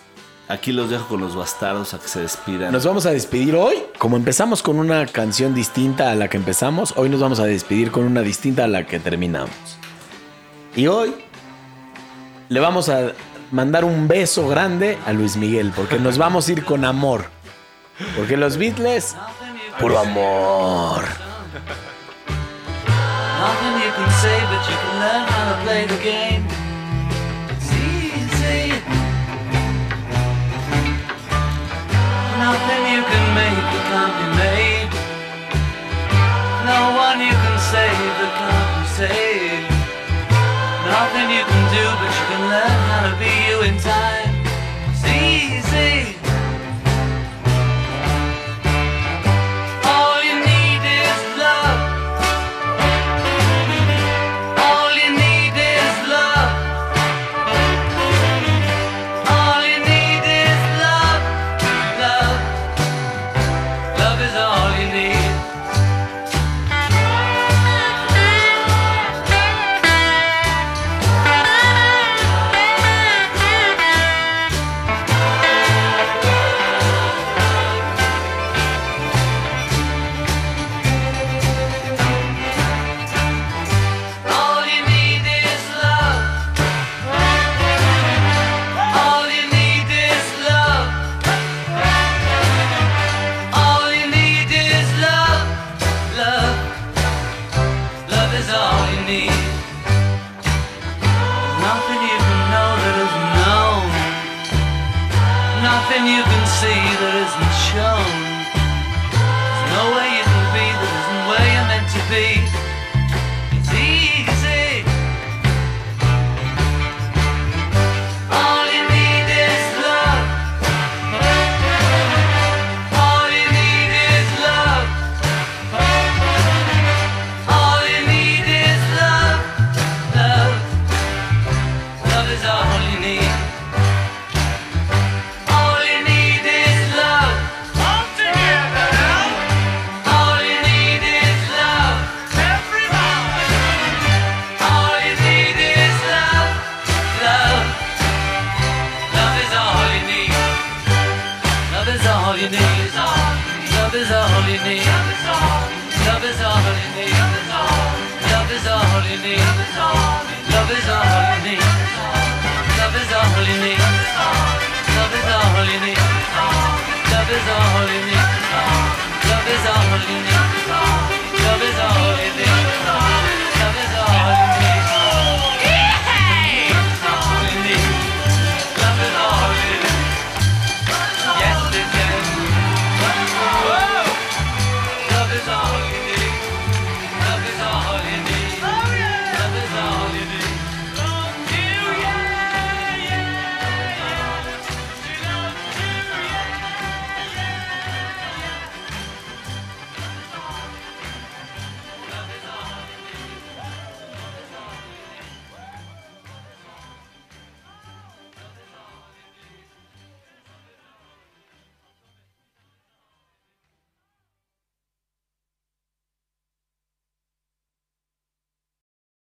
Aquí los dejo con los bastardos a que se despidan. Nos vamos a despedir hoy. Como empezamos con una canción distinta a la que empezamos, hoy nos vamos a despedir con una distinta a la que terminamos. Y hoy le vamos a mandar un beso grande a Luis Miguel, porque nos vamos a ir con amor. Porque los Beatles, puro amor. Nothing you can say, but you can learn how to play the game. Can't be made. No one you can save that can't be saved.